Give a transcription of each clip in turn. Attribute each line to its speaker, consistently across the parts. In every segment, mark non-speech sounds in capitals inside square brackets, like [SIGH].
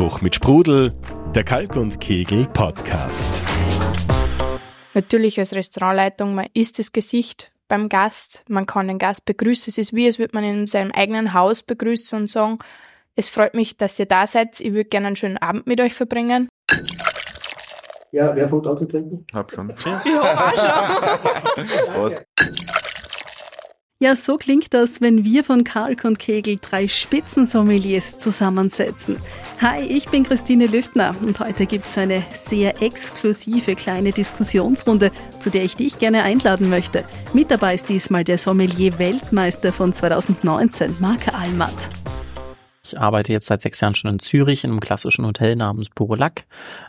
Speaker 1: Spruch mit Sprudel, der Kalk und Kegel Podcast.
Speaker 2: Natürlich als Restaurantleitung, man ist das Gesicht beim Gast, man kann den Gast begrüßen. Es ist wie, als würde man in seinem eigenen Haus begrüßen und sagen, es freut mich, dass ihr da seid. Ich würde gerne einen schönen Abend mit euch verbringen.
Speaker 3: Ja, wer fängt an zu trinken?
Speaker 4: Hab schon.
Speaker 2: Ja, schon. [LAUGHS]
Speaker 4: Prost.
Speaker 5: Ja, so klingt das, wenn wir von Kalk und Kegel drei Spitzensommeliers zusammensetzen. Hi, ich bin Christine Lüftner und heute gibt's eine sehr exklusive kleine Diskussionsrunde, zu der ich dich gerne einladen möchte. Mit dabei ist diesmal der Sommelier-Weltmeister von 2019, Marc Almat.
Speaker 6: Ich arbeite jetzt seit sechs Jahren schon in Zürich in einem klassischen Hotel namens Borolac,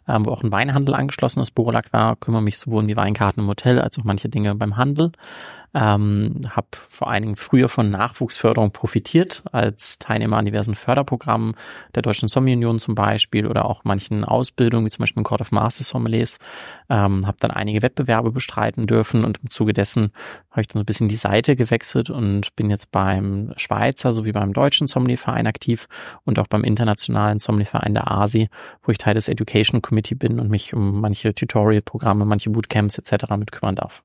Speaker 6: ähm, wo auch ein Weinhandel angeschlossen ist. Borolac war, kümmere mich sowohl um die Weinkarten im Hotel als auch manche Dinge beim Handel. Ähm, habe vor allen Dingen früher von Nachwuchsförderung profitiert, als Teilnehmer an diversen Förderprogrammen der Deutschen Sommelier Union zum Beispiel oder auch manchen Ausbildungen, wie zum Beispiel im Court of Master Sommeliers. Ähm, habe dann einige Wettbewerbe bestreiten dürfen und im Zuge dessen habe ich dann so ein bisschen die Seite gewechselt und bin jetzt beim Schweizer sowie beim Deutschen Sommelierverein aktiv und auch beim internationalen Sommelierverein der ASI, wo ich Teil des Education Committee bin und mich um manche Tutorial-Programme, manche Bootcamps etc. mit kümmern darf.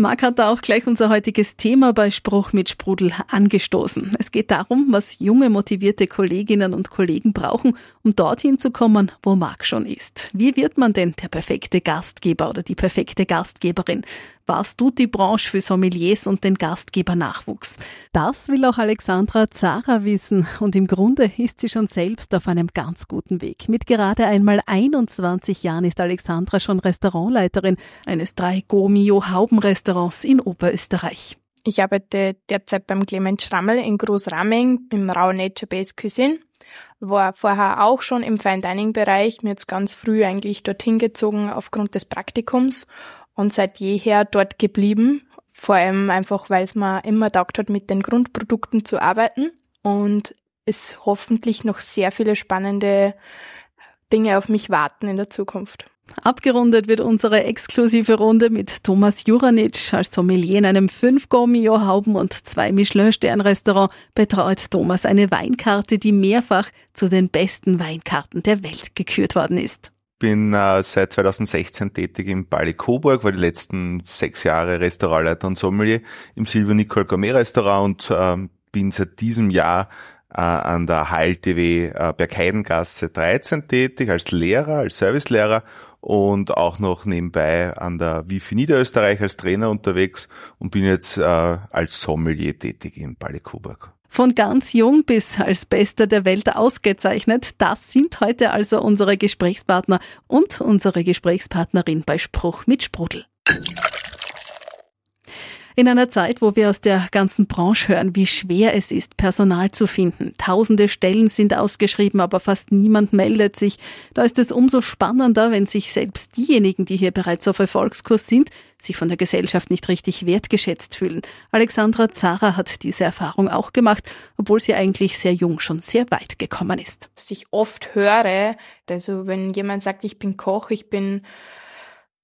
Speaker 5: Marc hat da auch gleich unser heutiges Thema bei Spruch mit Sprudel angestoßen. Es geht darum, was junge, motivierte Kolleginnen und Kollegen brauchen, um dorthin zu kommen, wo Marc schon ist. Wie wird man denn der perfekte Gastgeber oder die perfekte Gastgeberin? Was tut die Branche für Sommeliers und den Gastgebernachwuchs? Das will auch Alexandra Zara wissen und im Grunde ist sie schon selbst auf einem ganz guten Weg. Mit gerade einmal 21 Jahren ist Alexandra schon Restaurantleiterin eines drei Gomio Haubenrestaurants in Oberösterreich.
Speaker 2: Ich arbeite derzeit beim Clement Schrammel in Großramming im Rau Nature Based Cuisine. War vorher auch schon im Fine Dining Bereich, mir jetzt ganz früh eigentlich dorthin gezogen aufgrund des Praktikums und seit jeher dort geblieben. Vor allem einfach, weil es mir immer taugt hat, mit den Grundprodukten zu arbeiten und es hoffentlich noch sehr viele spannende Dinge auf mich warten in der Zukunft.
Speaker 5: Abgerundet wird unsere exklusive Runde mit Thomas Juranic. Als Sommelier in einem 5 Gourmillon Hauben und zwei Michelin-Stern-Restaurant betreut Thomas eine Weinkarte, die mehrfach zu den besten Weinkarten der Welt gekürt worden ist
Speaker 4: bin äh, seit 2016 tätig im Bali Coburg, war die letzten sechs Jahre Restaurantleiter und Sommelier im Silvio Nicole Gourmet Restaurant und äh, bin seit diesem Jahr äh, an der HLTW äh, Bergheidengasse 13 tätig als Lehrer, als Servicelehrer und auch noch nebenbei an der Wifi Niederösterreich als Trainer unterwegs und bin jetzt äh, als Sommelier tätig im Bali Coburg.
Speaker 5: Von ganz jung bis als Bester der Welt ausgezeichnet. Das sind heute also unsere Gesprächspartner und unsere Gesprächspartnerin bei Spruch mit Sprudel. In einer Zeit, wo wir aus der ganzen Branche hören, wie schwer es ist, Personal zu finden. Tausende Stellen sind ausgeschrieben, aber fast niemand meldet sich. Da ist es umso spannender, wenn sich selbst diejenigen, die hier bereits auf Erfolgskurs sind, sich von der Gesellschaft nicht richtig wertgeschätzt fühlen. Alexandra Zara hat diese Erfahrung auch gemacht, obwohl sie eigentlich sehr jung schon sehr weit gekommen ist.
Speaker 2: Was ich oft höre, also wenn jemand sagt, ich bin Koch, ich bin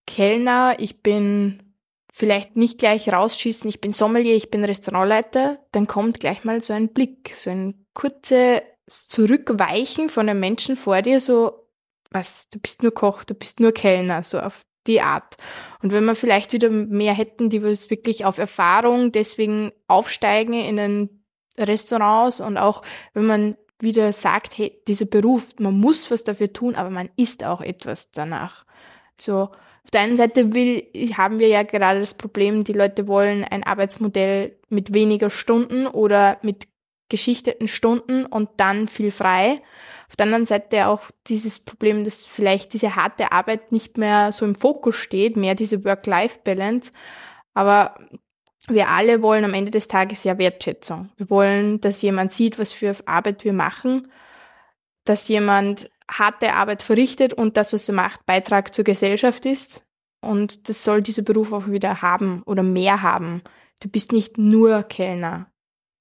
Speaker 2: Kellner, ich bin vielleicht nicht gleich rausschießen, ich bin Sommelier, ich bin Restaurantleiter, dann kommt gleich mal so ein Blick, so ein kurzes Zurückweichen von einem Menschen vor dir, so, was, du bist nur Koch, du bist nur Kellner, so auf die Art. Und wenn wir vielleicht wieder mehr hätten, die was wirklich auf Erfahrung deswegen aufsteigen in den Restaurants und auch wenn man wieder sagt, hey, dieser Beruf, man muss was dafür tun, aber man ist auch etwas danach. So, auf der einen Seite will, haben wir ja gerade das Problem, die Leute wollen ein Arbeitsmodell mit weniger Stunden oder mit geschichteten Stunden und dann viel frei. Auf der anderen Seite auch dieses Problem, dass vielleicht diese harte Arbeit nicht mehr so im Fokus steht, mehr diese Work-Life-Balance. Aber wir alle wollen am Ende des Tages ja Wertschätzung. Wir wollen, dass jemand sieht, was für Arbeit wir machen, dass jemand harte Arbeit verrichtet und das, was er macht, Beitrag zur Gesellschaft ist. Und das soll dieser Beruf auch wieder haben oder mehr haben. Du bist nicht nur Kellner.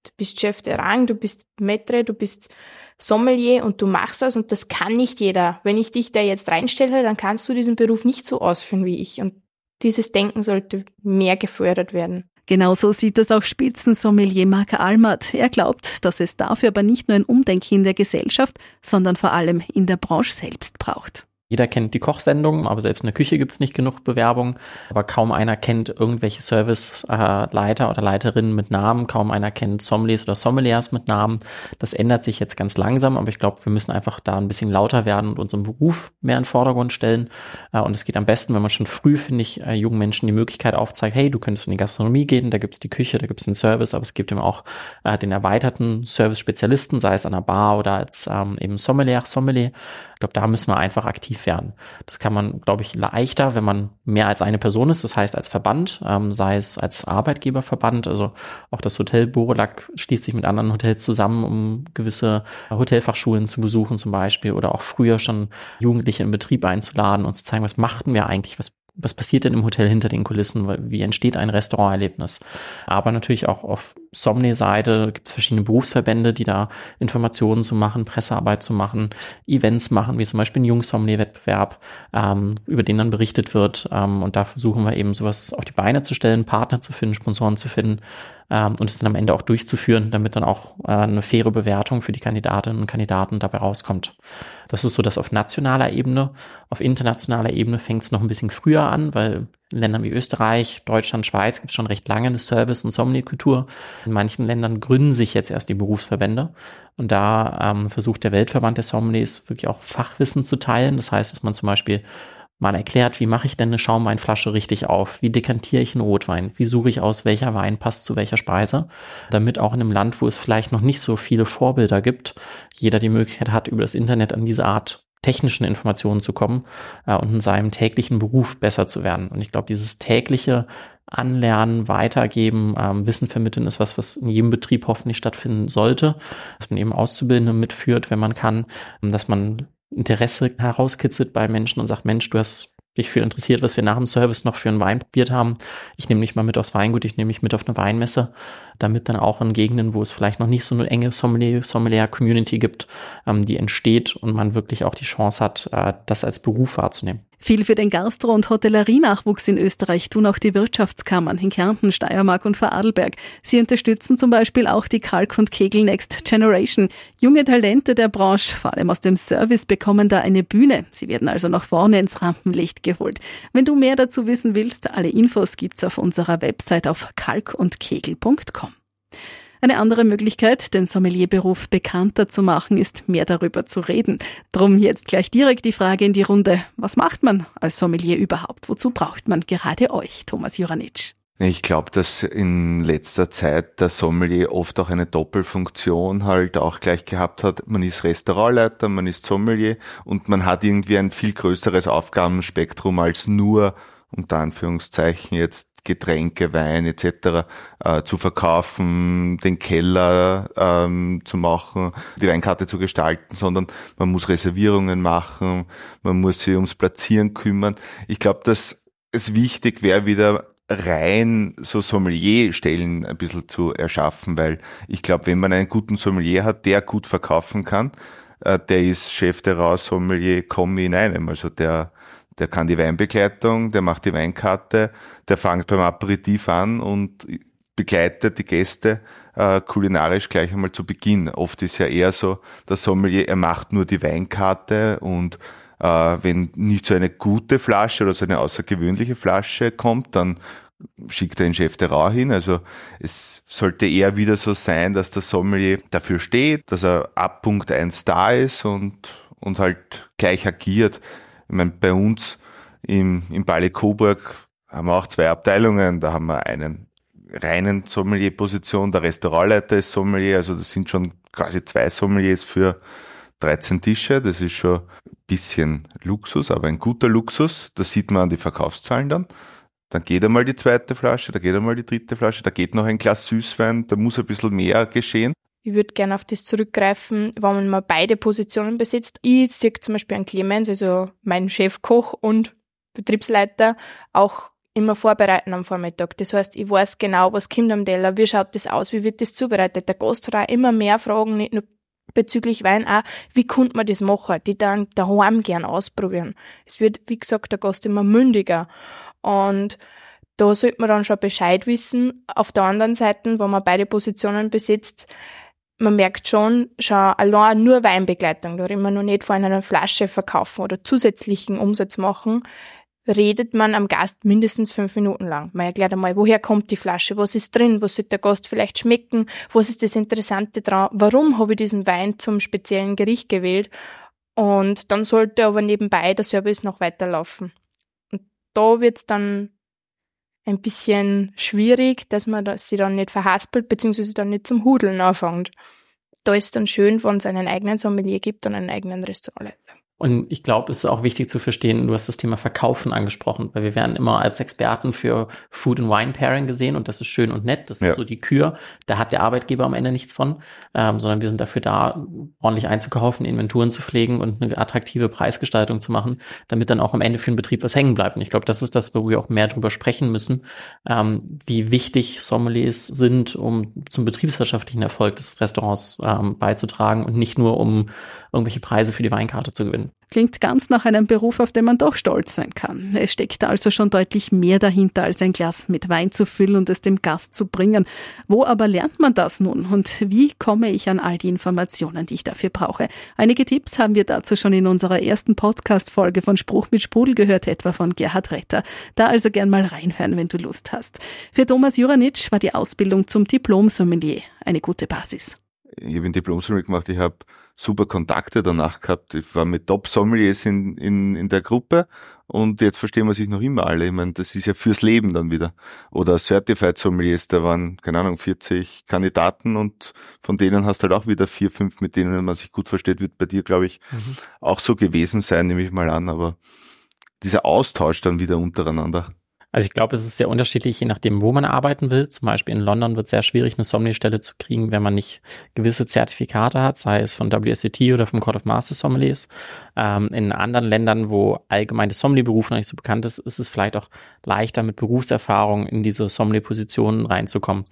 Speaker 2: Du bist Chef de Rang, du bist Maitre, du bist Sommelier und du machst das und das kann nicht jeder. Wenn ich dich da jetzt reinstelle, dann kannst du diesen Beruf nicht so ausführen wie ich. Und dieses Denken sollte mehr gefördert werden.
Speaker 5: Genauso sieht es auch Spitzensommelier Marc Almert. Er glaubt, dass es dafür aber nicht nur ein Umdenken in der Gesellschaft, sondern vor allem in der Branche selbst braucht.
Speaker 6: Jeder kennt die Kochsendung, aber selbst in der Küche gibt es nicht genug Bewerbung. Aber kaum einer kennt irgendwelche Serviceleiter oder Leiterinnen mit Namen. Kaum einer kennt Sommeliers oder Sommeliers mit Namen. Das ändert sich jetzt ganz langsam, aber ich glaube, wir müssen einfach da ein bisschen lauter werden und unseren Beruf mehr in den Vordergrund stellen. Äh, und es geht am besten, wenn man schon früh, finde ich, äh, jungen Menschen die Möglichkeit aufzeigt, hey, du könntest in die Gastronomie gehen, da gibt es die Küche, da gibt es den Service, aber es gibt eben auch äh, den erweiterten Service-Spezialisten, sei es an der Bar oder als ähm, eben Sommelier, Sommelier glaube, da müssen wir einfach aktiv werden. Das kann man, glaube ich, leichter, wenn man mehr als eine Person ist, das heißt als Verband, ähm, sei es als Arbeitgeberverband, also auch das Hotel Borolak schließt sich mit anderen Hotels zusammen, um gewisse Hotelfachschulen zu besuchen zum Beispiel oder auch früher schon Jugendliche in Betrieb einzuladen und zu zeigen, was machten wir eigentlich, was was passiert denn im Hotel hinter den Kulissen? Wie entsteht ein Restauranterlebnis? Aber natürlich auch auf Somni-Seite gibt es verschiedene Berufsverbände, die da Informationen zu machen, Pressearbeit zu machen, Events machen, wie zum Beispiel ein Jungs-Somni-Wettbewerb, ähm, über den dann berichtet wird. Ähm, und da versuchen wir eben sowas auf die Beine zu stellen, Partner zu finden, Sponsoren zu finden ähm, und es dann am Ende auch durchzuführen, damit dann auch äh, eine faire Bewertung für die Kandidatinnen und Kandidaten dabei rauskommt. Das ist so, dass auf nationaler Ebene, auf internationaler Ebene fängt es noch ein bisschen früher an, weil in Ländern wie Österreich, Deutschland, Schweiz gibt es schon recht lange eine Service- und Sommelier-Kultur. In manchen Ländern gründen sich jetzt erst die Berufsverbände. Und da ähm, versucht der Weltverband der Sommeliers wirklich auch Fachwissen zu teilen. Das heißt, dass man zum Beispiel mal erklärt, wie mache ich denn eine Schaumweinflasche richtig auf? Wie dekantiere ich einen Rotwein? Wie suche ich aus, welcher Wein passt zu welcher Speise? Damit auch in einem Land, wo es vielleicht noch nicht so viele Vorbilder gibt, jeder die Möglichkeit hat, über das Internet an diese Art technischen Informationen zu kommen äh, und in seinem täglichen Beruf besser zu werden. Und ich glaube, dieses tägliche Anlernen, Weitergeben, ähm, Wissen vermitteln ist was, was in jedem Betrieb hoffentlich stattfinden sollte, dass man eben Auszubildende mitführt, wenn man kann, dass man Interesse herauskitzelt bei Menschen und sagt, Mensch, du hast dich für interessiert, was wir nach dem Service noch für einen Wein probiert haben. Ich nehme mich mal mit aufs Weingut, ich nehme mich mit auf eine Weinmesse, damit dann auch in Gegenden, wo es vielleicht noch nicht so eine enge Sommelier-Community gibt, ähm, die entsteht und man wirklich auch die Chance hat, äh, das als Beruf wahrzunehmen.
Speaker 5: Viel für den Gastro- und Hotellerienachwuchs in Österreich tun auch die Wirtschaftskammern in Kärnten, Steiermark und Vorarlberg. Sie unterstützen zum Beispiel auch die Kalk und Kegel Next Generation. Junge Talente der Branche, vor allem aus dem Service, bekommen da eine Bühne. Sie werden also nach vorne ins Rampenlicht geholt. Wenn du mehr dazu wissen willst, alle Infos gibt's auf unserer Website auf kalkundkegel.com. Eine andere Möglichkeit, den Sommelierberuf bekannter zu machen, ist mehr darüber zu reden. Drum jetzt gleich direkt die Frage in die Runde. Was macht man als Sommelier überhaupt? Wozu braucht man gerade euch, Thomas Juranitsch?
Speaker 4: Ich glaube, dass in letzter Zeit der Sommelier oft auch eine Doppelfunktion halt auch gleich gehabt hat. Man ist Restaurantleiter, man ist Sommelier und man hat irgendwie ein viel größeres Aufgabenspektrum als nur unter Anführungszeichen jetzt Getränke, Wein etc. Äh, zu verkaufen, den Keller ähm, zu machen, die Weinkarte zu gestalten, sondern man muss Reservierungen machen, man muss sich ums Platzieren kümmern. Ich glaube, dass es wichtig wäre, wieder rein so Sommelierstellen ein bisschen zu erschaffen, weil ich glaube, wenn man einen guten Sommelier hat, der gut verkaufen kann, äh, der ist Chef der Raus Sommelier Kommi in einem. Also der der kann die Weinbegleitung, der macht die Weinkarte, der fängt beim Aperitif an und begleitet die Gäste äh, kulinarisch gleich einmal zu Beginn. Oft ist ja eher so, der Sommelier, er macht nur die Weinkarte und äh, wenn nicht so eine gute Flasche oder so eine außergewöhnliche Flasche kommt, dann schickt er den Chef der Rau hin. Also es sollte eher wieder so sein, dass der Sommelier dafür steht, dass er ab Punkt eins da ist und, und halt gleich agiert. Ich meine, bei uns im, im Ballet Coburg haben wir auch zwei Abteilungen. Da haben wir einen reinen Sommelier-Position, der Restaurantleiter ist Sommelier, also das sind schon quasi zwei Sommeliers für 13 Tische. Das ist schon ein bisschen Luxus, aber ein guter Luxus. Das sieht man an die Verkaufszahlen dann. Dann geht einmal die zweite Flasche, da geht einmal die dritte Flasche, da geht noch ein Glas Süßwein, da muss ein bisschen mehr geschehen.
Speaker 2: Ich würde gerne auf das zurückgreifen, wenn man mal beide Positionen besitzt. Ich sehe zum Beispiel an Clemens, also mein Chefkoch und Betriebsleiter, auch immer vorbereiten am Vormittag. Das heißt, ich weiß genau, was kommt am Teller, wie schaut das aus, wie wird das zubereitet. Der Gast hat auch immer mehr Fragen, nicht nur bezüglich Wein, auch wie konnte man das machen, die dann daheim gern ausprobieren. Es wird, wie gesagt, der Gast immer mündiger. Und da sollte man dann schon Bescheid wissen. Auf der anderen Seite, wenn man beide Positionen besitzt, man merkt schon, schon allein nur Weinbegleitung, da reden wir noch nicht von einer Flasche verkaufen oder zusätzlichen Umsatz machen, redet man am Gast mindestens fünf Minuten lang. Man erklärt einmal, woher kommt die Flasche, was ist drin, was sollte der Gast vielleicht schmecken, was ist das Interessante dran, warum habe ich diesen Wein zum speziellen Gericht gewählt und dann sollte aber nebenbei der Service noch weiterlaufen. Und da wird's dann ein bisschen schwierig, dass man das, sie dann nicht verhaspelt, beziehungsweise dann nicht zum Hudeln anfängt. Da ist dann schön, wenn es einen eigenen Sommelier gibt und einen eigenen Restaurant.
Speaker 6: Und ich glaube, es ist auch wichtig zu verstehen, du hast das Thema Verkaufen angesprochen, weil wir werden immer als Experten für Food and Wine Pairing gesehen und das ist schön und nett, das ja. ist so die Kür, da hat der Arbeitgeber am Ende nichts von, ähm, sondern wir sind dafür da, ordentlich einzukaufen, Inventuren zu pflegen und eine attraktive Preisgestaltung zu machen, damit dann auch am Ende für den Betrieb was hängen bleibt. Und ich glaube, das ist das, wo wir auch mehr drüber sprechen müssen, ähm, wie wichtig Sommeliers sind, um zum betriebswirtschaftlichen Erfolg des Restaurants ähm, beizutragen und nicht nur um irgendwelche Preise für die Weinkarte zu gewinnen.
Speaker 5: Klingt ganz nach einem Beruf, auf den man doch stolz sein kann. Es steckt also schon deutlich mehr dahinter, als ein Glas mit Wein zu füllen und es dem Gast zu bringen. Wo aber lernt man das nun? Und wie komme ich an all die Informationen, die ich dafür brauche? Einige Tipps haben wir dazu schon in unserer ersten Podcast-Folge von Spruch mit Sprudel gehört, etwa von Gerhard Retter. Da also gern mal reinhören, wenn du Lust hast. Für Thomas Juranitsch war die Ausbildung zum Diplom-Sommelier eine gute Basis.
Speaker 4: Ich habe ein Diplom-Sommelier gemacht, ich habe super Kontakte danach gehabt. Ich war mit Top-Sommeliers in, in, in der Gruppe und jetzt verstehen wir sich noch immer alle. Ich meine, das ist ja fürs Leben dann wieder. Oder Certified Sommeliers, da waren, keine Ahnung, 40 Kandidaten und von denen hast halt auch wieder vier, fünf, mit denen man sich gut versteht, wird bei dir, glaube ich, mhm. auch so gewesen sein, nehme ich mal an. Aber dieser Austausch dann wieder untereinander.
Speaker 6: Also ich glaube, es ist sehr unterschiedlich, je nachdem, wo man arbeiten will. Zum Beispiel in London wird es sehr schwierig, eine Sommelier-Stelle zu kriegen, wenn man nicht gewisse Zertifikate hat, sei es von WSET oder vom Court of Master Sommeliers. Ähm, in anderen Ländern, wo allgemein der Sommelier-Beruf noch nicht so bekannt ist, ist es vielleicht auch leichter, mit Berufserfahrung in diese Sommelier-Positionen reinzukommen.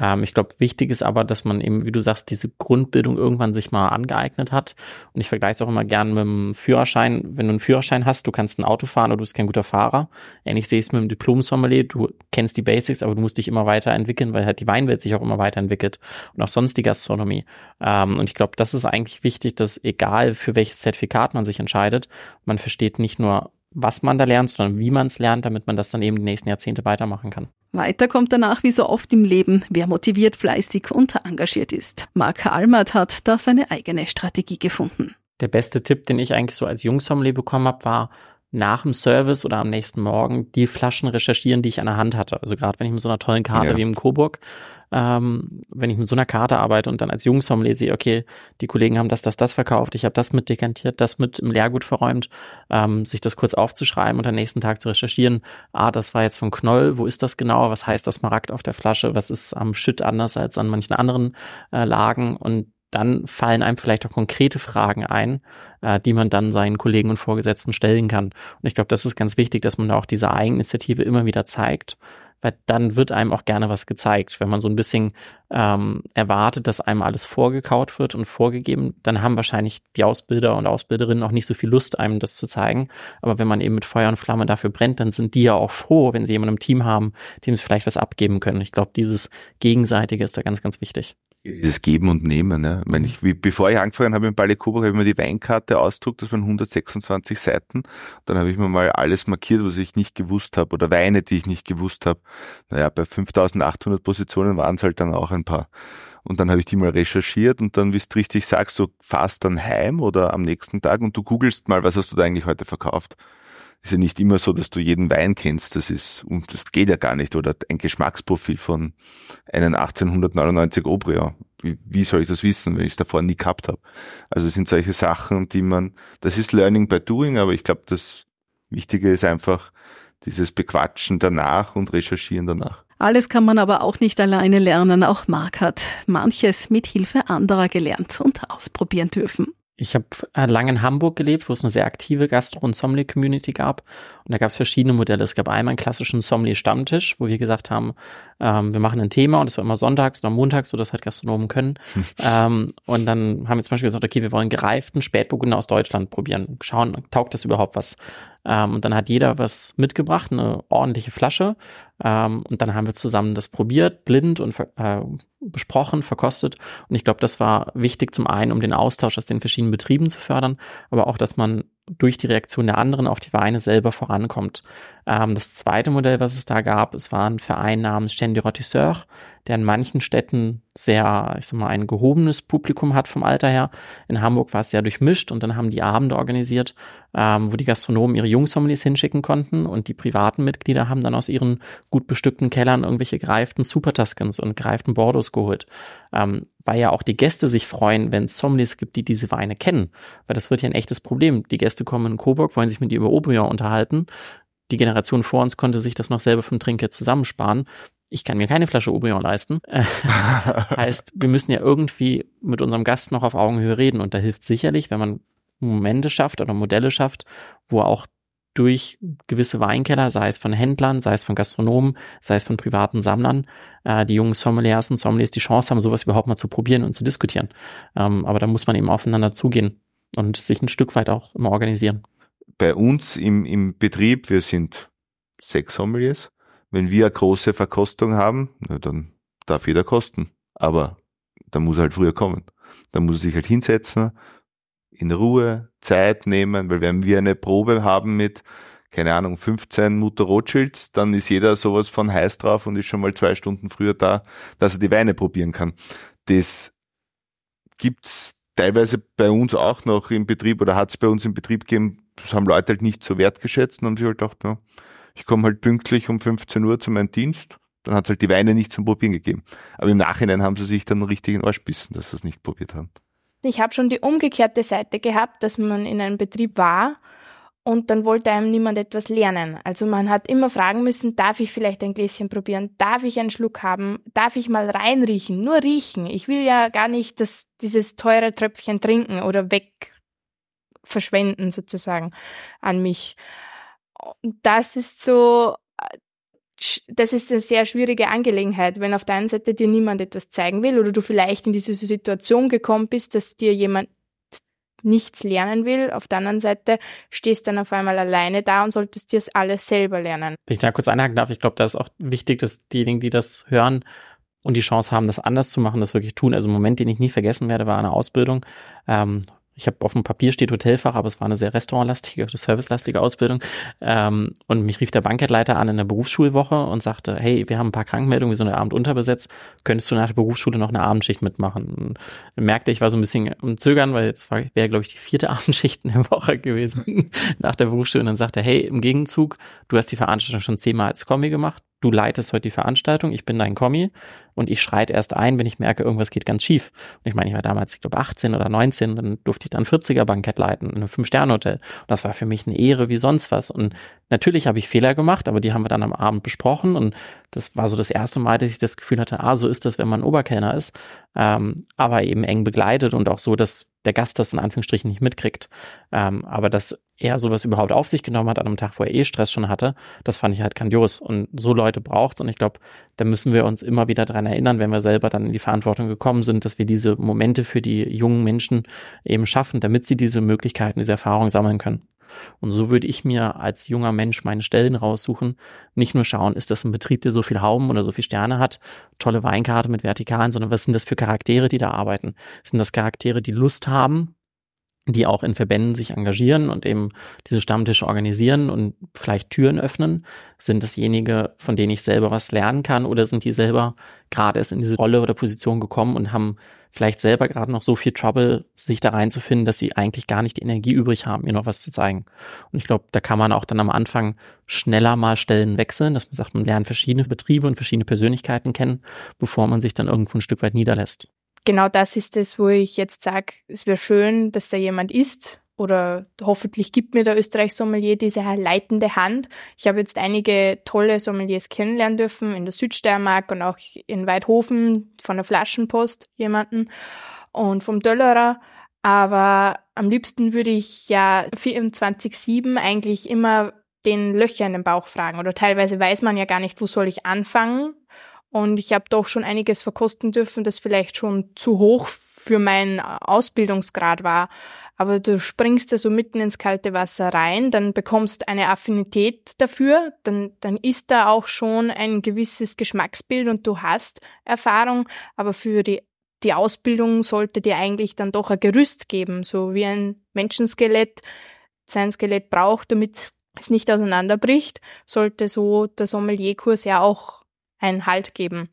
Speaker 6: Ähm, ich glaube, wichtig ist aber, dass man eben, wie du sagst, diese Grundbildung irgendwann sich mal angeeignet hat. Und ich vergleiche es auch immer gern mit dem Führerschein. Wenn du einen Führerschein hast, du kannst ein Auto fahren oder du bist kein guter Fahrer. Ähnlich sehe ich es mit dem Diplom-Sommelier. Du kennst die Basics, aber du musst dich immer weiterentwickeln, weil halt die Weinwelt sich auch immer weiterentwickelt und auch sonst die Gastronomie. Ähm, und ich glaube, das ist eigentlich wichtig, dass egal für welches Zertifikat man sich entscheidet, man versteht nicht nur, was man da lernt, sondern wie man es lernt, damit man das dann eben die nächsten Jahrzehnte weitermachen kann.
Speaker 5: Weiter kommt danach wie so oft im Leben, wer motiviert, fleißig und engagiert ist. Mark Almert hat da seine eigene Strategie gefunden.
Speaker 6: Der beste Tipp, den ich eigentlich so als Jungsommelier bekommen habe, war, nach dem Service oder am nächsten Morgen die Flaschen recherchieren, die ich an der Hand hatte. Also gerade wenn ich mit so einer tollen Karte ja. wie im Coburg, ähm, wenn ich mit so einer Karte arbeite und dann als Jungsommelier sehe, okay, die Kollegen haben das, das, das verkauft, ich habe das mit dekantiert, das mit im Leergut verräumt, ähm, sich das kurz aufzuschreiben und am nächsten Tag zu recherchieren, ah, das war jetzt von Knoll, wo ist das genau, was heißt das Marakt auf der Flasche, was ist am Schütt anders als an manchen anderen äh, Lagen und dann fallen einem vielleicht auch konkrete Fragen ein, äh, die man dann seinen Kollegen und Vorgesetzten stellen kann. Und ich glaube, das ist ganz wichtig, dass man da auch diese Eigeninitiative immer wieder zeigt, weil dann wird einem auch gerne was gezeigt. Wenn man so ein bisschen ähm, erwartet, dass einem alles vorgekaut wird und vorgegeben, dann haben wahrscheinlich die Ausbilder und Ausbilderinnen auch nicht so viel Lust, einem das zu zeigen. Aber wenn man eben mit Feuer und Flamme dafür brennt, dann sind die ja auch froh, wenn sie jemanden im Team haben, dem sie vielleicht was abgeben können. Ich glaube, dieses Gegenseitige ist da ganz, ganz wichtig.
Speaker 4: Dieses Geben und Nehmen. Ja. Wenn ich, wie, bevor ich angefangen habe in Bali Coburg, habe ich mir die Weinkarte ausdruckt, das waren 126 Seiten. Dann habe ich mir mal alles markiert, was ich nicht gewusst habe oder Weine, die ich nicht gewusst habe. Naja, bei 5800 Positionen waren es halt dann auch ein paar. Und dann habe ich die mal recherchiert und dann, wie du richtig sagst, du fahrst dann heim oder am nächsten Tag und du googelst mal, was hast du da eigentlich heute verkauft ist ja nicht immer so, dass du jeden Wein kennst. Das ist, und das geht ja gar nicht. Oder ein Geschmacksprofil von einem 1899 Obrion. Wie, wie soll ich das wissen, wenn ich es davor nie gehabt habe? Also es sind solche Sachen, die man, das ist Learning by Doing, aber ich glaube, das Wichtige ist einfach dieses Bequatschen danach und Recherchieren danach.
Speaker 5: Alles kann man aber auch nicht alleine lernen. Auch Marc hat manches mit Hilfe anderer gelernt und ausprobieren dürfen.
Speaker 6: Ich habe äh, lange in Hamburg gelebt, wo es eine sehr aktive Gastro- und Sommelier-Community gab. Und da gab es verschiedene Modelle. Es gab einmal einen klassischen Sommelier-Stammtisch, wo wir gesagt haben, ähm, wir machen ein Thema und es war immer sonntags oder montags, so dass halt Gastronomen können. [LAUGHS] ähm, und dann haben wir zum Beispiel gesagt, okay, wir wollen gereiften Spätburgunder aus Deutschland probieren. Schauen, taugt das überhaupt was? Ähm, und dann hat jeder was mitgebracht, eine ordentliche Flasche. Ähm, und dann haben wir zusammen das probiert, blind und äh, besprochen, verkostet. Und ich glaube, das war wichtig zum einen, um den Austausch aus den verschiedenen Betrieben zu fördern, aber auch, dass man durch die Reaktion der anderen auf die Weine selber vorankommt. Ähm, das zweite Modell, was es da gab, es war ein Verein namens du Rotisseur, der in manchen Städten sehr, ich sag mal, ein gehobenes Publikum hat vom Alter her. In Hamburg war es sehr durchmischt und dann haben die Abende organisiert, ähm, wo die Gastronomen ihre Jungsommeliers hinschicken konnten und die privaten Mitglieder haben dann aus ihren gut bestückten Kellern irgendwelche gereiften Super Tuscans und gereiften Bordeaux geholt. Ähm, weil ja auch die Gäste sich freuen, wenn es Sommeliers gibt, die diese Weine kennen. Weil das wird ja ein echtes Problem. Die Gäste kommen in Coburg, wollen sich mit dir über Aubryon unterhalten. Die Generation vor uns konnte sich das noch selber vom Trinker zusammensparen. Ich kann mir keine Flasche Aubryon leisten. [LAUGHS] heißt, wir müssen ja irgendwie mit unserem Gast noch auf Augenhöhe reden. Und da hilft sicherlich, wenn man Momente schafft oder Modelle schafft, wo auch durch gewisse Weinkeller, sei es von Händlern, sei es von Gastronomen, sei es von privaten Sammlern, äh, die jungen Sommeliers und Sommeliers die Chance haben, sowas überhaupt mal zu probieren und zu diskutieren. Ähm, aber da muss man eben aufeinander zugehen und sich ein Stück weit auch immer organisieren.
Speaker 4: Bei uns im, im Betrieb, wir sind sechs Sommeliers. Wenn wir eine große Verkostung haben, na, dann darf jeder kosten. Aber da muss er halt früher kommen. Da muss er sich halt hinsetzen, in Ruhe Zeit nehmen, weil wenn wir eine Probe haben mit, keine Ahnung, 15 Mutter Rothschilds, dann ist jeder sowas von heiß drauf und ist schon mal zwei Stunden früher da, dass er die Weine probieren kann. Das gibt's teilweise bei uns auch noch im Betrieb oder hat es bei uns im Betrieb gegeben, das haben Leute halt nicht so wertgeschätzt und haben sich halt gedacht, ja, ich komme halt pünktlich um 15 Uhr zu meinem Dienst, dann hat es halt die Weine nicht zum Probieren gegeben. Aber im Nachhinein haben sie sich dann richtig in den Arsch bissen, dass sie es nicht probiert haben.
Speaker 2: Ich habe schon die umgekehrte Seite gehabt, dass man in einem Betrieb war und dann wollte einem niemand etwas lernen. Also man hat immer fragen müssen, darf ich vielleicht ein Gläschen probieren? Darf ich einen Schluck haben? Darf ich mal reinriechen? Nur riechen. Ich will ja gar nicht das, dieses teure Tröpfchen trinken oder weg verschwenden sozusagen an mich. Das ist so das ist eine sehr schwierige Angelegenheit, wenn auf der einen Seite dir niemand etwas zeigen will oder du vielleicht in diese Situation gekommen bist, dass dir jemand nichts lernen will. Auf der anderen Seite stehst dann auf einmal alleine da und solltest dir das alles selber lernen.
Speaker 6: Wenn ich da kurz einhaken darf, ich glaube, da ist auch wichtig, dass diejenigen, die das hören und die Chance haben, das anders zu machen, das wirklich tun. Also ein Moment, den ich nie vergessen werde, war eine Ausbildung. Ähm, ich habe auf dem Papier steht Hotelfach, aber es war eine sehr restaurantlastige, servicelastige Ausbildung. Ähm, und mich rief der Bankleiter an in der Berufsschulwoche und sagte, hey, wir haben ein paar Krankmeldungen, wir sind heute Abend unterbesetzt, könntest du nach der Berufsschule noch eine Abendschicht mitmachen? Und dann merkte ich, war so ein bisschen im Zögern, weil das wäre, glaube ich, die vierte [LAUGHS] Abendschicht in der Woche gewesen [LAUGHS] nach der Berufsschule. Und dann sagte er, hey, im Gegenzug, du hast die Veranstaltung schon zehnmal als Kommi gemacht, du leitest heute die Veranstaltung, ich bin dein Kommi und ich schreite erst ein, wenn ich merke, irgendwas geht ganz schief. Und ich meine, ich war damals, ich glaube, 18 oder 19, dann durfte ich dann 40er Bankett leiten in einem Fünf-Sterne-Hotel. Und das war für mich eine Ehre wie sonst was. Und natürlich habe ich Fehler gemacht, aber die haben wir dann am Abend besprochen und das war so das erste Mal, dass ich das Gefühl hatte, ah, so ist das, wenn man Oberkellner ist, ähm, aber eben eng begleitet und auch so, dass der Gast das in Anführungsstrichen nicht mitkriegt. Ähm, aber dass er sowas überhaupt auf sich genommen hat an einem Tag, wo er eh Stress schon hatte, das fand ich halt grandios. Und so Leute braucht's. Und ich glaube, da müssen wir uns immer wieder dran erinnern, wenn wir selber dann in die Verantwortung gekommen sind, dass wir diese Momente für die jungen Menschen eben schaffen, damit sie diese Möglichkeiten, diese Erfahrungen sammeln können. Und so würde ich mir als junger Mensch meine Stellen raussuchen. Nicht nur schauen, ist das ein Betrieb, der so viel Hauben oder so viel Sterne hat, tolle Weinkarte mit Vertikalen, sondern was sind das für Charaktere, die da arbeiten? Sind das Charaktere, die Lust haben, die auch in Verbänden sich engagieren und eben diese Stammtische organisieren und vielleicht Türen öffnen? Sind dasjenige, von denen ich selber was lernen kann oder sind die selber gerade erst in diese Rolle oder Position gekommen und haben vielleicht selber gerade noch so viel Trouble, sich da reinzufinden, dass sie eigentlich gar nicht die Energie übrig haben, mir noch was zu zeigen. Und ich glaube, da kann man auch dann am Anfang schneller mal Stellen wechseln, dass man sagt, man lernt verschiedene Betriebe und verschiedene Persönlichkeiten kennen, bevor man sich dann irgendwo ein Stück weit niederlässt
Speaker 2: genau das ist es, wo ich jetzt sage, es wäre schön, dass da jemand ist oder hoffentlich gibt mir der Österreich-Sommelier diese leitende Hand. Ich habe jetzt einige tolle Sommeliers kennenlernen dürfen in der Südsteiermark und auch in Weidhofen von der Flaschenpost jemanden und vom Döllerer. Aber am liebsten würde ich ja 24-7 eigentlich immer den Löcher in den Bauch fragen. Oder teilweise weiß man ja gar nicht, wo soll ich anfangen und ich habe doch schon einiges verkosten dürfen, das vielleicht schon zu hoch für meinen Ausbildungsgrad war. aber du springst da so mitten ins kalte Wasser rein, dann bekommst eine Affinität dafür, dann, dann ist da auch schon ein gewisses Geschmacksbild und du hast Erfahrung, aber für die die Ausbildung sollte dir eigentlich dann doch ein Gerüst geben, so wie ein Menschenskelett sein Skelett braucht, damit es nicht auseinanderbricht, sollte so der Sommelierkurs ja auch einen Halt geben.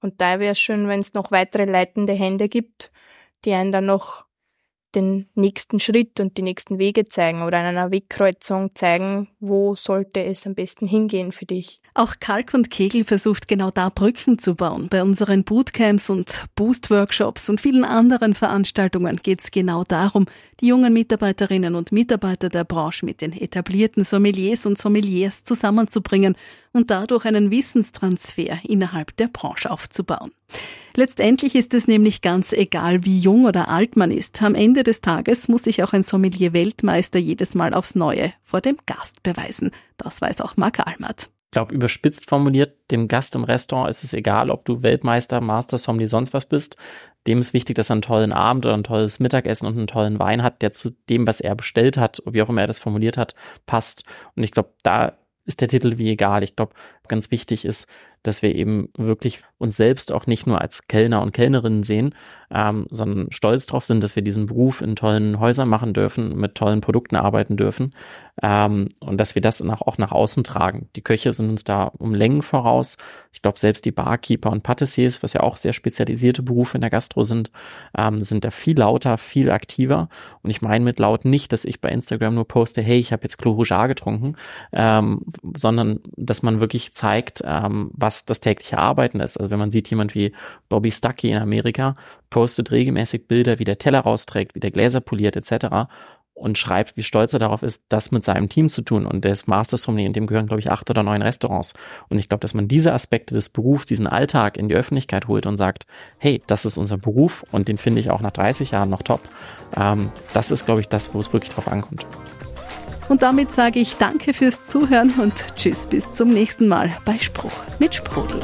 Speaker 2: Und da wäre es schön, wenn es noch weitere leitende Hände gibt, die einen dann noch den nächsten Schritt und die nächsten Wege zeigen oder an einer Wegkreuzung zeigen, wo sollte es am besten hingehen für dich.
Speaker 5: Auch Kalk und Kegel versucht genau da Brücken zu bauen. Bei unseren Bootcamps und Boost-Workshops und vielen anderen Veranstaltungen geht es genau darum, die jungen Mitarbeiterinnen und Mitarbeiter der Branche mit den etablierten Sommeliers und Sommeliers zusammenzubringen und dadurch einen Wissenstransfer innerhalb der Branche aufzubauen. Letztendlich ist es nämlich ganz egal, wie jung oder alt man ist. Am Ende des Tages muss sich auch ein Sommelier-Weltmeister jedes Mal aufs Neue vor dem Gast beweisen. Das weiß auch Marc Almert
Speaker 6: glaube, überspitzt formuliert, dem Gast im Restaurant ist es egal, ob du Weltmeister, Master, Sommelier, sonst was bist. Dem ist wichtig, dass er einen tollen Abend oder ein tolles Mittagessen und einen tollen Wein hat, der zu dem, was er bestellt hat, wie auch immer er das formuliert hat, passt. Und ich glaube, da ist der Titel wie egal. Ich glaube, ganz wichtig ist, dass wir eben wirklich uns selbst auch nicht nur als Kellner und Kellnerinnen sehen, ähm, sondern stolz drauf sind, dass wir diesen Beruf in tollen Häusern machen dürfen, mit tollen Produkten arbeiten dürfen ähm, und dass wir das nach, auch nach außen tragen. Die Köche sind uns da um Längen voraus. Ich glaube, selbst die Barkeeper und Patissiers, was ja auch sehr spezialisierte Berufe in der Gastro sind, ähm, sind da viel lauter, viel aktiver. Und ich meine mit laut nicht, dass ich bei Instagram nur poste, hey, ich habe jetzt Clos Rougeat getrunken, ähm, sondern dass man wirklich zeigt, ähm, was das tägliche Arbeiten ist. Also wenn man sieht, jemand wie Bobby Stuckey in Amerika postet regelmäßig Bilder, wie der Teller rausträgt, wie der Gläser poliert etc und schreibt, wie stolz er darauf ist, das mit seinem Team zu tun. Und ist Master Sommelier, in dem gehören, glaube ich, acht oder neun Restaurants. Und ich glaube, dass man diese Aspekte des Berufs, diesen Alltag in die Öffentlichkeit holt und sagt, hey, das ist unser Beruf und den finde ich auch nach 30 Jahren noch top. Ähm, das ist, glaube ich, das, wo es wirklich drauf ankommt.
Speaker 5: Und damit sage ich Danke fürs Zuhören und Tschüss bis zum nächsten Mal bei Spruch mit Sprudel.